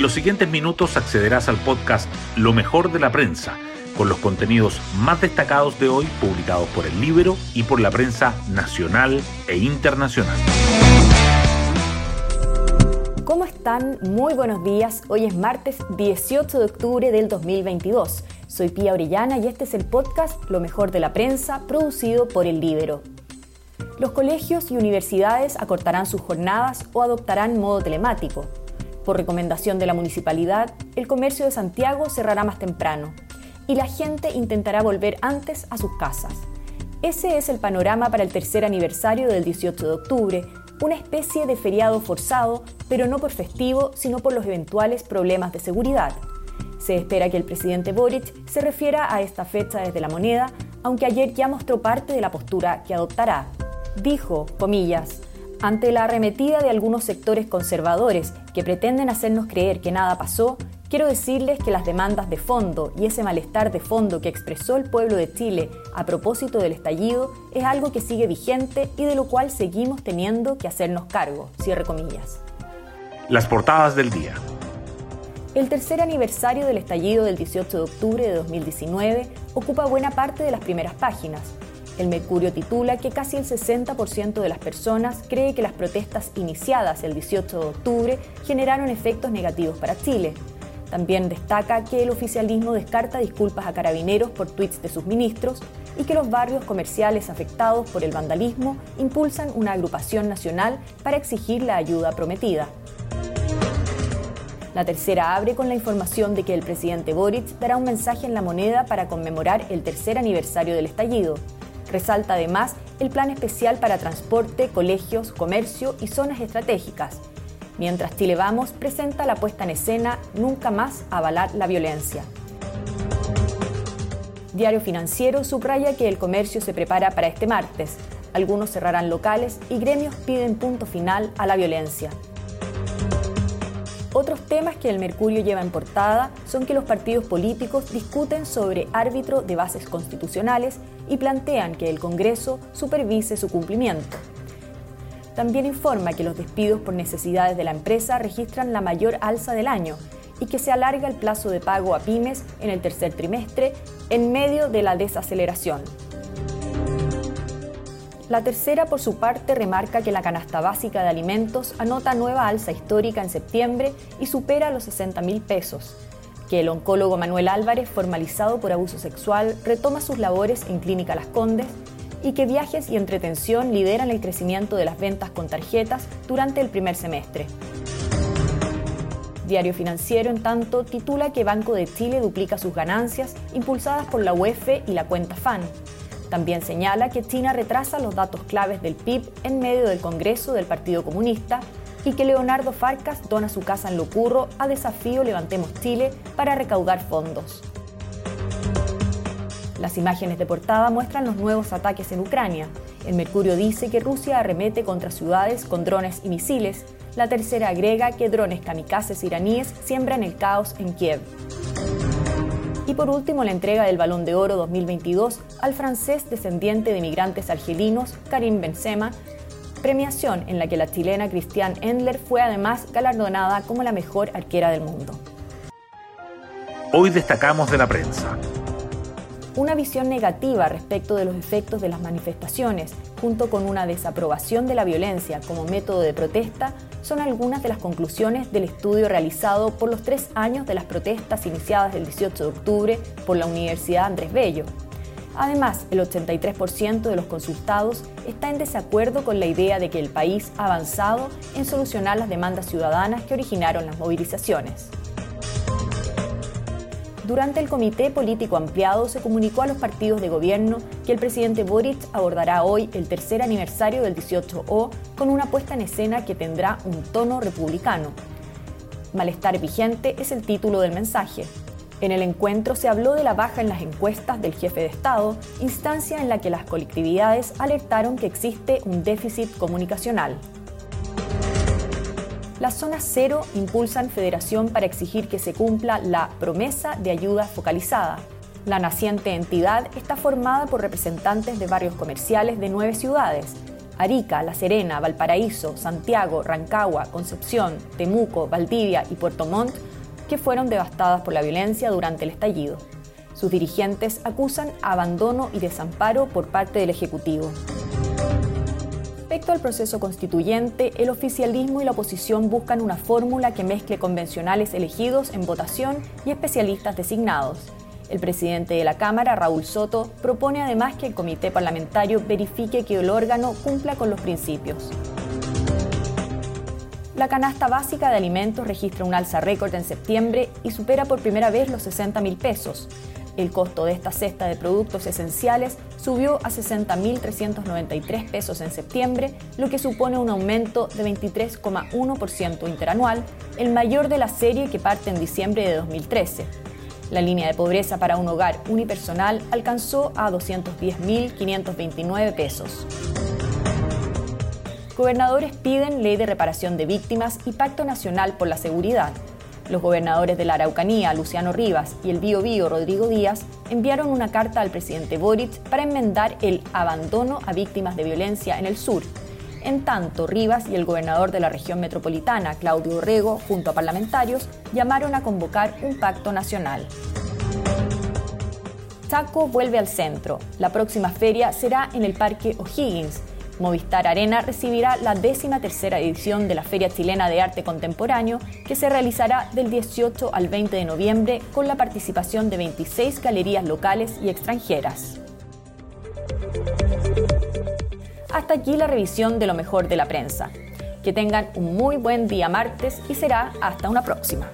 En los siguientes minutos accederás al podcast Lo mejor de la prensa, con los contenidos más destacados de hoy publicados por el libro y por la prensa nacional e internacional. ¿Cómo están? Muy buenos días. Hoy es martes 18 de octubre del 2022. Soy Pía Orellana y este es el podcast Lo mejor de la prensa producido por el Libero. Los colegios y universidades acortarán sus jornadas o adoptarán modo telemático. Por recomendación de la municipalidad, el comercio de Santiago cerrará más temprano y la gente intentará volver antes a sus casas. Ese es el panorama para el tercer aniversario del 18 de octubre, una especie de feriado forzado, pero no por festivo, sino por los eventuales problemas de seguridad. Se espera que el presidente Boric se refiera a esta fecha desde la moneda, aunque ayer ya mostró parte de la postura que adoptará. Dijo, comillas, ante la arremetida de algunos sectores conservadores que pretenden hacernos creer que nada pasó, quiero decirles que las demandas de fondo y ese malestar de fondo que expresó el pueblo de Chile a propósito del estallido es algo que sigue vigente y de lo cual seguimos teniendo que hacernos cargo. Cierre comillas. Las portadas del día. El tercer aniversario del estallido del 18 de octubre de 2019 ocupa buena parte de las primeras páginas el Mercurio titula que casi el 60% de las personas cree que las protestas iniciadas el 18 de octubre generaron efectos negativos para Chile. También destaca que el oficialismo descarta disculpas a carabineros por tweets de sus ministros y que los barrios comerciales afectados por el vandalismo impulsan una agrupación nacional para exigir la ayuda prometida. La tercera abre con la información de que el presidente Boric dará un mensaje en la moneda para conmemorar el tercer aniversario del estallido. Resalta además el plan especial para transporte, colegios, comercio y zonas estratégicas. Mientras Chile Vamos presenta la puesta en escena Nunca más avalar la violencia. Diario Financiero subraya que el comercio se prepara para este martes. Algunos cerrarán locales y gremios piden punto final a la violencia. Otros temas que el Mercurio lleva en portada son que los partidos políticos discuten sobre árbitro de bases constitucionales y plantean que el Congreso supervise su cumplimiento. También informa que los despidos por necesidades de la empresa registran la mayor alza del año y que se alarga el plazo de pago a pymes en el tercer trimestre en medio de la desaceleración. La tercera, por su parte, remarca que la canasta básica de alimentos anota nueva alza histórica en septiembre y supera los 60 mil pesos, que el oncólogo Manuel Álvarez, formalizado por abuso sexual, retoma sus labores en Clínica Las Condes y que viajes y entretención lideran el crecimiento de las ventas con tarjetas durante el primer semestre. Diario Financiero, en tanto, titula que Banco de Chile duplica sus ganancias impulsadas por la UEF y la cuenta FAN también señala que China retrasa los datos claves del PIB en medio del Congreso del Partido Comunista y que Leonardo Farcas dona su casa en Locurro a desafío Levantemos Chile para recaudar fondos. Las imágenes de portada muestran los nuevos ataques en Ucrania. El Mercurio dice que Rusia arremete contra ciudades con drones y misiles. La tercera agrega que drones kamikazes iraníes siembran el caos en Kiev. Y por último, la entrega del Balón de Oro 2022 al francés descendiente de migrantes argelinos Karim Benzema, premiación en la que la chilena Christiane Endler fue además galardonada como la mejor arquera del mundo. Hoy destacamos de la prensa una visión negativa respecto de los efectos de las manifestaciones, junto con una desaprobación de la violencia como método de protesta, son algunas de las conclusiones del estudio realizado por los tres años de las protestas iniciadas el 18 de octubre por la Universidad Andrés Bello. Además, el 83% de los consultados está en desacuerdo con la idea de que el país ha avanzado en solucionar las demandas ciudadanas que originaron las movilizaciones. Durante el Comité Político Ampliado se comunicó a los partidos de gobierno que el presidente Boric abordará hoy el tercer aniversario del 18O con una puesta en escena que tendrá un tono republicano. Malestar vigente es el título del mensaje. En el encuentro se habló de la baja en las encuestas del jefe de Estado, instancia en la que las colectividades alertaron que existe un déficit comunicacional. La zona cero impulsan Federación para exigir que se cumpla la promesa de ayuda focalizada. La naciente entidad está formada por representantes de barrios comerciales de nueve ciudades. Arica, La Serena, Valparaíso, Santiago, Rancagua, Concepción, Temuco, Valdivia y Puerto Montt, que fueron devastadas por la violencia durante el estallido. Sus dirigentes acusan abandono y desamparo por parte del Ejecutivo. Respecto al proceso constituyente, el oficialismo y la oposición buscan una fórmula que mezcle convencionales elegidos en votación y especialistas designados. El presidente de la Cámara, Raúl Soto, propone además que el comité parlamentario verifique que el órgano cumpla con los principios. La canasta básica de alimentos registra un alza récord en septiembre y supera por primera vez los 60 mil pesos. El costo de esta cesta de productos esenciales subió a 60.393 pesos en septiembre, lo que supone un aumento de 23,1% interanual, el mayor de la serie que parte en diciembre de 2013. La línea de pobreza para un hogar unipersonal alcanzó a 210.529 pesos. Gobernadores piden ley de reparación de víctimas y pacto nacional por la seguridad. Los gobernadores de la Araucanía, Luciano Rivas, y el Bío Bío, Rodrigo Díaz, enviaron una carta al presidente Boric para enmendar el abandono a víctimas de violencia en el sur. En tanto, Rivas y el gobernador de la región metropolitana, Claudio Orrego, junto a parlamentarios, llamaron a convocar un pacto nacional. Chaco vuelve al centro. La próxima feria será en el Parque O'Higgins, Movistar Arena recibirá la décima tercera edición de la Feria Chilena de Arte Contemporáneo que se realizará del 18 al 20 de noviembre con la participación de 26 galerías locales y extranjeras. Hasta aquí la revisión de lo mejor de la prensa. Que tengan un muy buen día martes y será hasta una próxima.